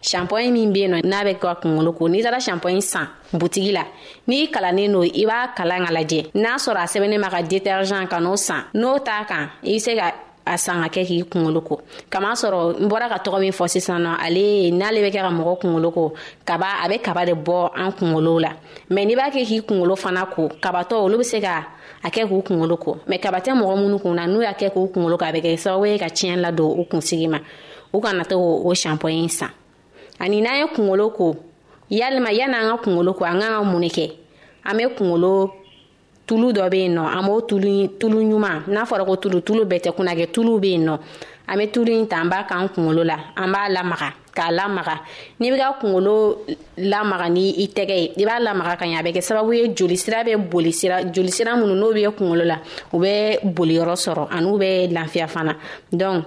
shampoing min be yen nɔ n'a bɛ ka kungolo ko n'i taara shampoing san butigi la n'i kalannen no i b'a kalan ka lajɛ n'a sɔrɔ a sɛbɛnnen ma ka detergent ka n'o san n'o t'a kan i be se ka a san ka kɛ k'i kungolo ko kama sɔrɔ n bɔra ka tɔgɔ min fɔ sisan nɔ ale n'ale bɛ kɛ ka mɔgɔ kungolo ko kaba a bɛ kaba de bɔ an kungolow la mɛ n'i b'a kɛ k'i kungolo fana ko kabatɔ olu bɛ se ka a kɛ k'u kungolo ko mɛ kaba tɛ mɔgɔ minnu kun na n'u y'a kɛ k'u kungolo ko a bɛ kɛ sababu ye ka tiɲɛ ladon u kunsigi ma u kana to o shanpɔ in san ani n'an ye kungolo ko yalima yanni an ka kungolo ko an k'an ka mun de kɛ an bɛ kungolo tulu dɔ bɛ yen nɔ an b'o tulu tulu ɲuman n'a fɔra ko tulu tulu bɛɛ tɛ kunna kɛ tulu bɛ yen nɔ an bɛ tulu in ta an b'a k'an kungolo la an b'a lamaga k'a lamaga n'i bɛ ka kungolo lamaga ni i tɛgɛ ye i b'a lamaga ka ɲɛ a bɛ kɛ sababu ye joli sira bɛ boli sira joli sira minnu n'o bɛ kungolo la u bɛ boli yɔrɔ sɔrɔ ani u bɛ lafiya fana donc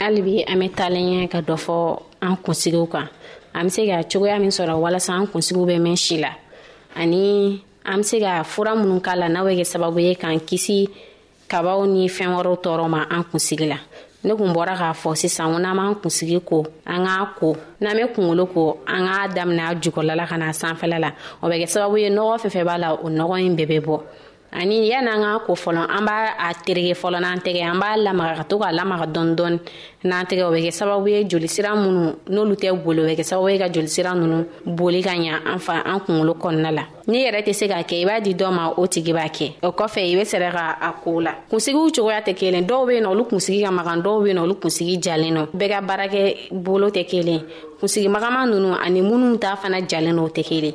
hali bi an bɛ taalen ɲɛ ka dɔ fɔ an kunsigiw kan an bɛ se ka cogoya min sɔrɔ walasa an kunsigiw bɛ mɛn si la ani an bɛ se ka fura minnu k'a la n'a bɛ kɛ sababu ye k'an kisi kabaw ni fɛn wɛrɛw tɔɔrɔ ma an kunsigi la ne kun bɔra k'a fɔ sisan ko n'an b'an kunsigi ko an k'a ko n'an bɛ kungolo ko an k'a daminɛ a jukɔrɔla la ka na sanfɛla la o bɛ kɛ sababu ye nɔgɔ fɛn fɛn b'a la o nɔgɔ in bɛɛ bɛ bɔ ani yan'an ka ko fɔlɔ an b'a a terege fɔlɔ n'an tɛgɛ an b'a lamaga ka to k'a lamaga dɔɔni dɔɔni n'an tɛgɛ o bɛ kɛ sababu ye jolisira minnu n'olu tɛ boli o bɛ kɛ sababu ye ka jolisira ninnu boli ka ɲa an fa an kunkolo kɔnɔna la n'i yɛrɛ tɛ se k'a kɛ i b'a di dɔ ma o tigi b'a kɛ o kɔfɛ i bɛ sɛrɛ ka a ko la kunsigiw cogoya tɛ kelen dɔw bɛ yen nɔ olu kunsigi ka magan dɔw bɛ yen nɔ olu kunsigi jalen nɔ bɛɛ ka baarakɛ bolo tɛ kelen kunsigi magama ninnu ani minnu t'a fana jalen nɔ o tɛ kelen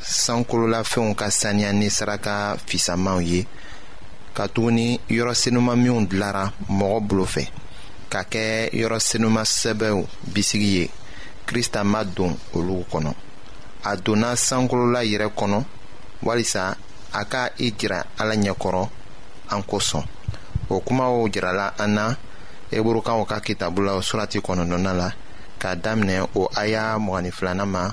sankololafɛnw ka saniya ni saraka fisamanw ye katuguni yɔrɔ senuma minw dilara mɔgɔ bolo fɛ ka kɛ yɔrɔ senuma sɛbɛw bisigi ye krista ma don olu kɔnɔ a donna sankolola yɛrɛ kɔnɔ walisa a ka i jira ala ɲɛkɔrɔ an kosɔn o kumaw jirala an na eburukaw ka kitabula surati kɔnɔnɔna la k'a daminɛ o aya mɔgɔnin filanan ma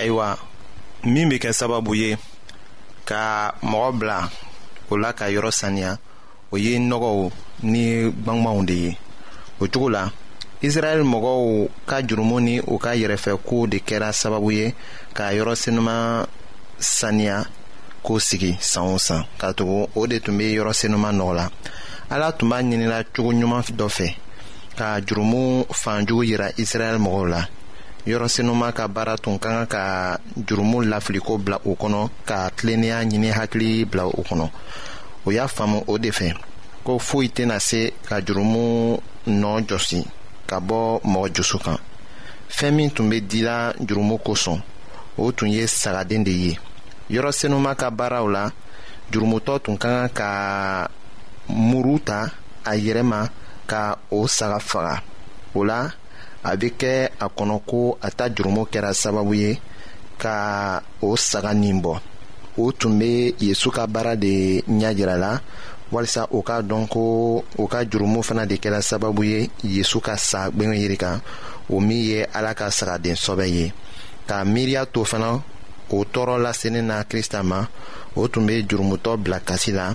ayiwa min bɛ kɛ sababu ye ka mɔgɔ bila o la ka yɔrɔ saniya o ye nɔgɔw ni gbangbanw de ye o cogo la israɛl mɔgɔw ka jurumu ni u ka yɛrɛfɛkow de kɛra sababu ye ka yɔrɔ senuma saniya ko sigi san o san ka tugu o de tun bɛ yɔrɔ senuma nɔgɔ la ala tun b'a ɲinila cogo ɲuman dɔ fɛ ka jurumu fanjugu yira israɛl mɔgɔw la yɔrɔ senuma ka baara tun ka kan ka jurumu lafiliko bila u kɔnɔ ka tilennenya ɲini hakili bila u kɔnɔ o y'a faamu o de fɛ ko foyi tɛna se ka jurumu nɔ jɔsi ka bɔ mɔgɔ jusu kan fɛn min tun bɛ dila jurumu kosɔn o tun ye sagaden de ye yɔrɔ senuma ka baaraw la jurumutɔ tun ka kan ka muru ta a yɛrɛ ma ka o saga faga o la a bɛ kɛ a kɔnɔ ko a ta jurumo kɛra sababu ye ka o saga nin bɔ o tun bɛ yesu ka baara de ɲɛ jira la walisa o k'a dɔn ko o ka jurumu fana de kɛra sababu ye yesu ka sa gbɛngɛn yiri kan o min ye ala ka sagaden sɔbɛ ye ka miiriya to fana o tɔɔrɔ lasenin na krista ma o tun bɛ jurumutɔ bila kasi la